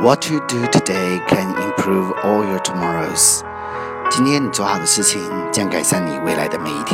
What you do today can improve all your tomorrows。今天你做好的事情将改善你未来的每一天。